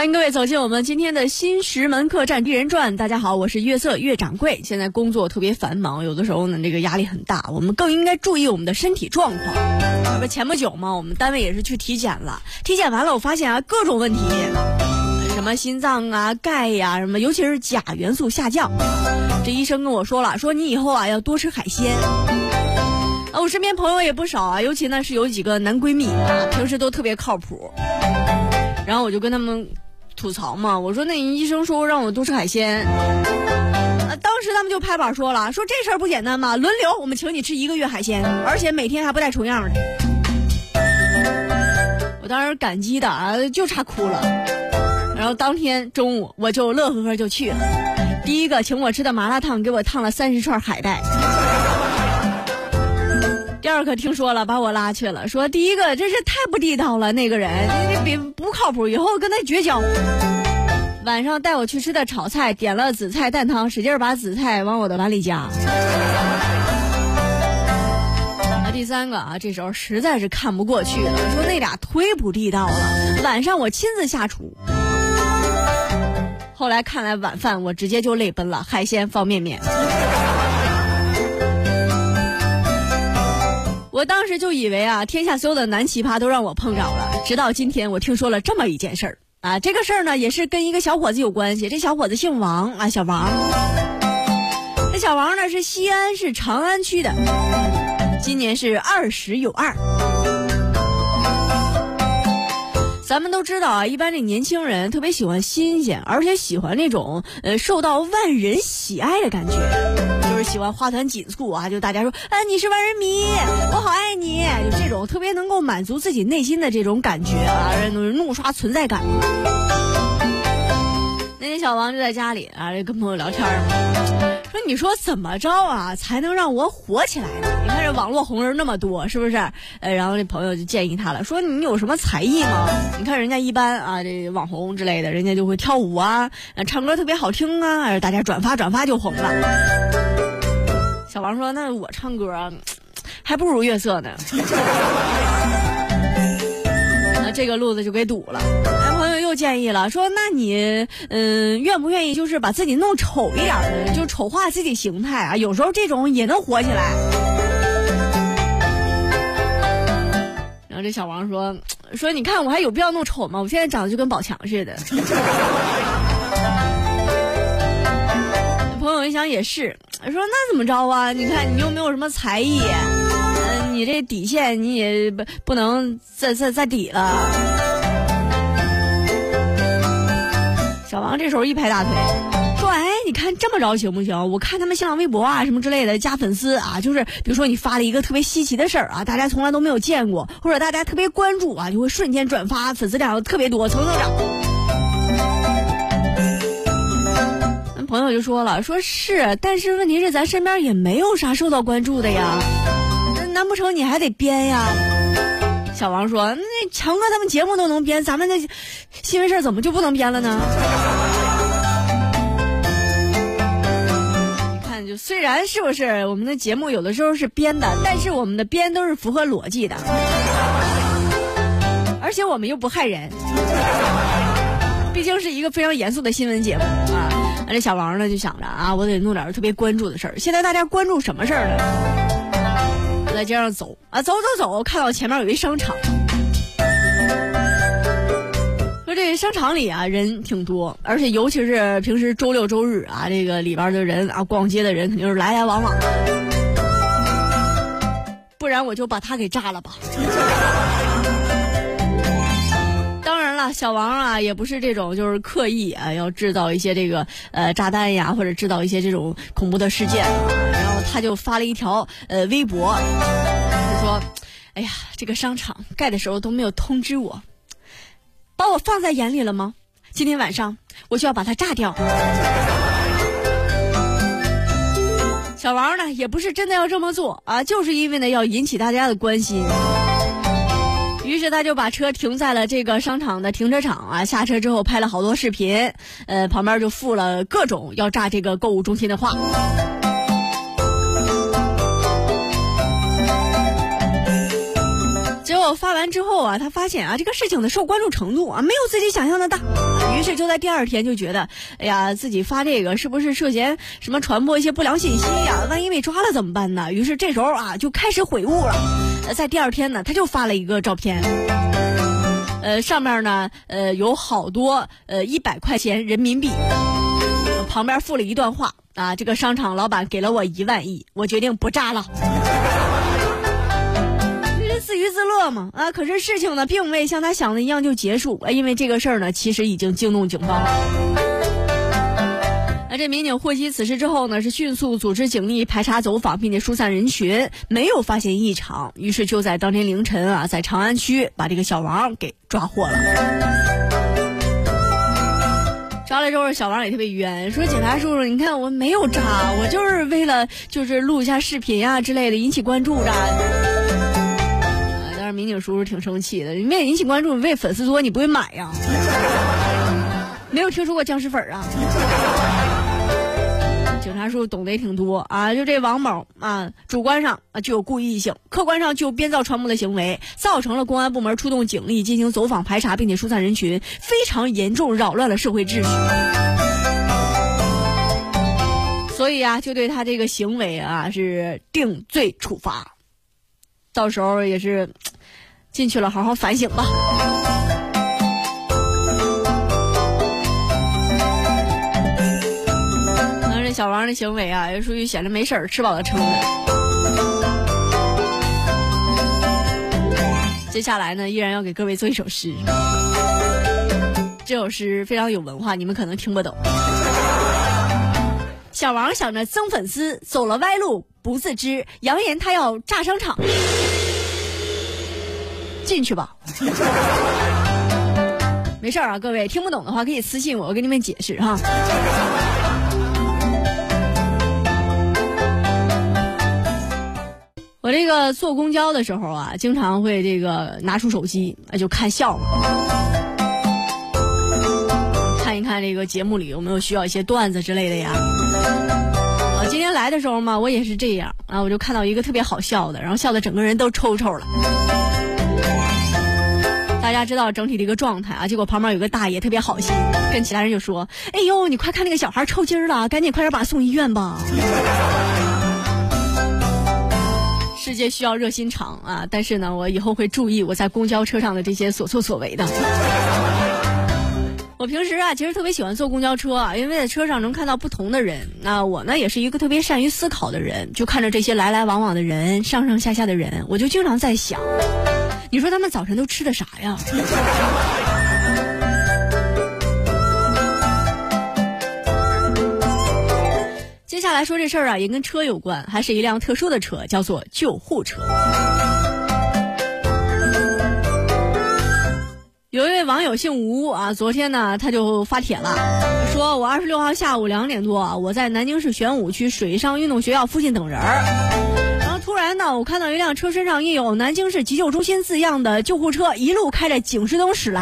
欢迎各位走进我们今天的新石门客栈狄仁传。大家好，我是月色月掌柜。现在工作特别繁忙，有的时候呢，这个压力很大。我们更应该注意我们的身体状况。这不前不久嘛，我们单位也是去体检了。体检完了，我发现啊，各种问题，什么心脏啊、钙呀，什么，尤其是钾元素下降。这医生跟我说了，说你以后啊要多吃海鲜。啊，我身边朋友也不少啊，尤其呢是有几个男闺蜜啊，平时都特别靠谱。然后我就跟他们吐槽嘛，我说那医生说让我多吃海鲜，当时他们就拍板说了，说这事儿不简单嘛，轮流我们请你吃一个月海鲜，而且每天还不带重样的。我当时感激的啊，就差哭了。然后当天中午我就乐呵呵就去了，第一个请我吃的麻辣烫给我烫了三十串海带。第二个听说了，把我拉去了，说第一个真是太不地道了，那个人这比不靠谱，以后跟他绝交。晚上带我去吃的炒菜，点了紫菜蛋汤，使劲把紫菜往我的碗里夹。那第三个啊，这时候实在是看不过去了，说那俩忒不地道了，晚上我亲自下厨。后来看来晚饭我直接就泪奔了，海鲜方便面。我当时就以为啊，天下所有的男奇葩都让我碰着了。直到今天，我听说了这么一件事儿啊，这个事儿呢也是跟一个小伙子有关系。这小伙子姓王啊，小王。这小王呢是西安市长安区的，今年是二十有二。咱们都知道啊，一般这年轻人特别喜欢新鲜，而且喜欢那种呃受到万人喜爱的感觉，喜欢花团锦簇啊，就大家说啊你是万人迷，我好爱你，就这种特别能够满足自己内心的这种感觉啊，怒刷存在感。那天小王就在家里啊，跟朋友聊天嘛。说你说怎么着啊，才能让我火起来呢？你看这网络红人那么多，是不是？呃，然后这朋友就建议他了，说你有什么才艺吗？你看人家一般啊，这网红之类的，人家就会跳舞啊，唱歌特别好听啊，大家转发转发就红了。小王说：“那我唱歌还不如月色呢。”那这个路子就给堵了。男朋友又建议了，说：“那你，嗯，愿不愿意就是把自己弄丑一点的，就丑化自己形态啊？有时候这种也能火起来。”然后这小王说：“说你看我还有必要弄丑吗？我现在长得就跟宝强似的。”一想也是，说那怎么着啊？你看你又没有什么才艺。嗯你这底线你也不不能再再再底了。小王这时候一拍大腿，说：“哎，你看这么着行不行？我看他们新浪微博啊什么之类的加粉丝啊，就是比如说你发了一个特别稀奇的事儿啊，大家从来都没有见过，或者大家特别关注啊，就会瞬间转发，粉丝量特别多，蹭蹭涨。”朋友就说了：“说是，但是问题是咱身边也没有啥受到关注的呀。”难不成你还得编呀？小王说：“那强哥他们节目都能编，咱们那新闻事怎么就不能编了呢？”你看，就虽然是不是我们的节目有的时候是编的，但是我们的编都是符合逻辑的，而且我们又不害人，毕竟是一个非常严肃的新闻节目啊。这小王呢就想着啊，我得弄点特别关注的事儿。现在大家关注什么事儿呢？在街上走啊，走走走，看到前面有一商场，说这商场里啊人挺多，而且尤其是平时周六周日啊，这个里边的人啊，逛街的人肯定是来来往往，不然我就把他给炸了吧。小王啊也不是这种就是刻意啊要制造一些这个呃炸弹呀，或者制造一些这种恐怖的事件。然后他就发了一条呃微博，就说：“哎呀，这个商场盖的时候都没有通知我，把我放在眼里了吗？今天晚上我就要把它炸掉。”小王呢也不是真的要这么做啊，就是因为呢要引起大家的关心。于是他就把车停在了这个商场的停车场啊，下车之后拍了好多视频，呃，旁边就附了各种要炸这个购物中心的话。结果发完之后啊，他发现啊，这个事情的受关注程度啊，没有自己想象的大，于是就在第二天就觉得，哎呀，自己发这个是不是涉嫌什么传播一些不良信息呀？万一被抓了怎么办呢？于是这时候啊，就开始悔悟了。在第二天呢，他就发了一个照片，呃，上面呢，呃，有好多呃一百块钱人民币，旁边附了一段话啊，这个商场老板给了我一万亿，我决定不炸了。自娱自乐嘛啊！可是事情呢，并未像他想的一样就结束，因为这个事儿呢，其实已经惊动警方了。那这民警获悉此事之后呢，是迅速组织警力排查走访，并且疏散人群，没有发现异常，于是就在当天凌晨啊，在长安区把这个小王给抓获了。抓了之后，小王也特别冤，说警察叔叔，你看我没有扎，我就是为了就是录一下视频呀之类的，引起关注的。民警叔叔挺生气的，你为引起关注，你为粉丝多，你不会买呀？没有听说过僵尸粉啊？警察叔叔懂得也挺多啊，就这王某啊，主观上啊就有故意性，客观上就编造传播的行为，造成了公安部门出动警力进行走访排查，并且疏散人群，非常严重扰乱了社会秩序。所以啊，就对他这个行为啊是定罪处罚，到时候也是。进去了，好好反省吧。那这小王的行为啊，也属于闲着没事儿吃饱了撑的。接下来呢，依然要给各位做一首诗。这首诗非常有文化，你们可能听不懂。小王想着增粉丝，走了歪路不自知，扬言他要炸商场。进去吧，没事啊，各位听不懂的话可以私信我，我给你们解释哈。我这个坐公交的时候啊，经常会这个拿出手机啊就看笑话，看一看这个节目里有没有需要一些段子之类的呀。我今天来的时候嘛，我也是这样啊，我就看到一个特别好笑的，然后笑的整个人都抽抽了。大家知道整体的一个状态啊，结果旁边有个大爷特别好心，跟其他人就说：“哎呦，你快看那个小孩抽筋了，赶紧快点把他送医院吧。”世界需要热心肠啊！但是呢，我以后会注意我在公交车上的这些所作所为的。我平时啊，其实特别喜欢坐公交车啊，因为在车上能看到不同的人。那我呢，也是一个特别善于思考的人，就看着这些来来往往的人，上上下下的人，我就经常在想。你说他们早晨都吃的啥呀？接下来说这事儿啊，也跟车有关，还是一辆特殊的车，叫做救护车。有一位网友姓吴啊，昨天呢他就发帖了，说我二十六号下午两点多，我在南京市玄武区水上运动学校附近等人儿。突然呢，我看到一辆车身上印有“南京市急救中心”字样的救护车，一路开着警示灯驶来。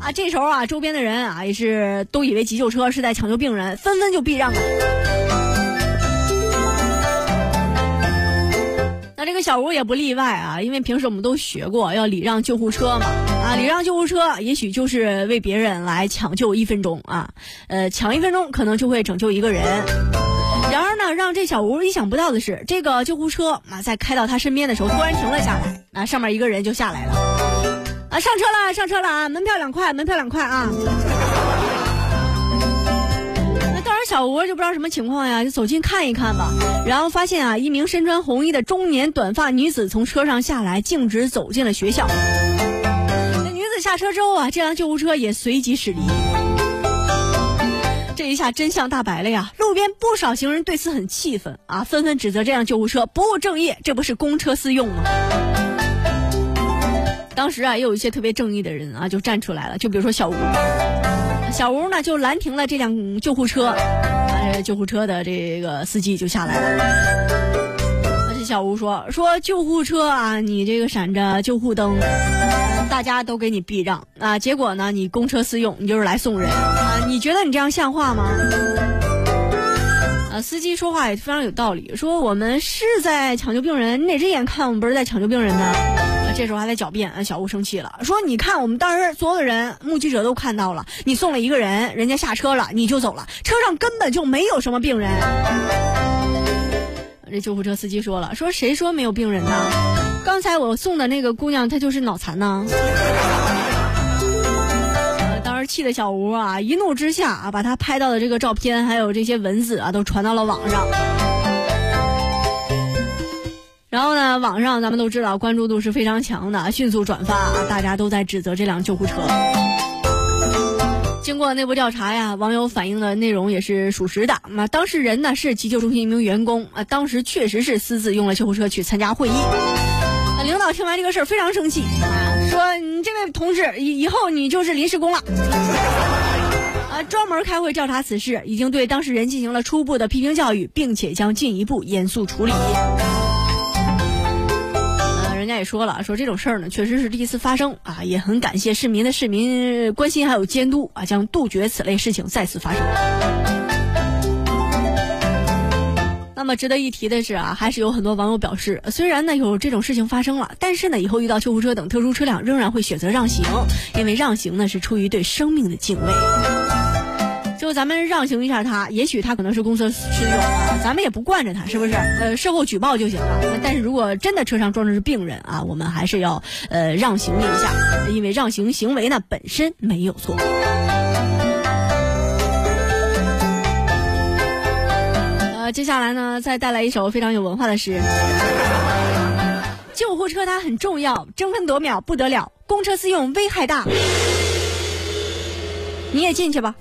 啊，这时候啊，周边的人啊也是都以为急救车是在抢救病人，纷纷就避让了。那这个小吴也不例外啊，因为平时我们都学过要礼让救护车嘛。啊，礼让救护车，也许就是为别人来抢救一分钟啊，呃，抢一分钟可能就会拯救一个人。让这小吴意想不到的是，这个救护车啊，在开到他身边的时候，突然停了下来。啊，上面一个人就下来了。啊，上车了，上车了啊！门票两块，门票两块啊！那当然，小吴就不知道什么情况呀，就走近看一看吧。然后发现啊，一名身穿红衣的中年短发女子从车上下来，径直走进了学校。那女子下车之后啊，这辆救护车也随即驶离。这一下真相大白了呀！路边不少行人对此很气愤啊，纷纷指责这辆救护车不务正业，这不是公车私用吗？当时啊，也有一些特别正义的人啊，就站出来了，就比如说小吴，小吴呢就拦停了这辆救护车，啊，救护车的这个司机就下来了。而且小吴说：“说救护车啊，你这个闪着救护灯，大家都给你避让啊。结果呢，你公车私用，你就是来送人？你觉得你这样像话吗？”啊，司机说话也非常有道理，说我们是在抢救病人，你哪只眼看我们不是在抢救病人呢？这时候还在狡辩，小吴生气了，说你看我们当时所有的人目击者都看到了，你送了一个人，人家下车了，你就走了，车上根本就没有什么病人。这救护车司机说了，说谁说没有病人呢？刚才我送的那个姑娘她就是脑残呢。气的小吴啊，一怒之下啊，把他拍到的这个照片还有这些文字啊，都传到了网上。然后呢，网上咱们都知道关注度是非常强的，迅速转发，大家都在指责这辆救护车。经过内部调查呀，网友反映的内容也是属实的。那当事人呢是急救中心一名员工啊，当时确实是私自用了救护车去参加会议。领导听完这个事儿非常生气，说：“你这位同志以以后你就是临时工了。”啊，专门开会调查此事，已经对当事人进行了初步的批评教育，并且将进一步严肃处理。呃，人家也说了，说这种事儿呢确实是第一次发生啊，也很感谢市民的市民关心还有监督啊，将杜绝此类事情再次发生。那么值得一提的是啊，还是有很多网友表示，虽然呢有这种事情发生了，但是呢以后遇到救护车等特殊车辆，仍然会选择让行，因为让行呢是出于对生命的敬畏。就咱们让行一下他，也许他可能是公车私用啊，咱们也不惯着他，是不是？呃，事后举报就行了。但是如果真的车上装的是病人啊，我们还是要呃让行一下，因为让行行为呢本身没有错。接下来呢，再带来一首非常有文化的诗。救护车它很重要，争分夺秒不得了，公车私用危害大。你也进去吧。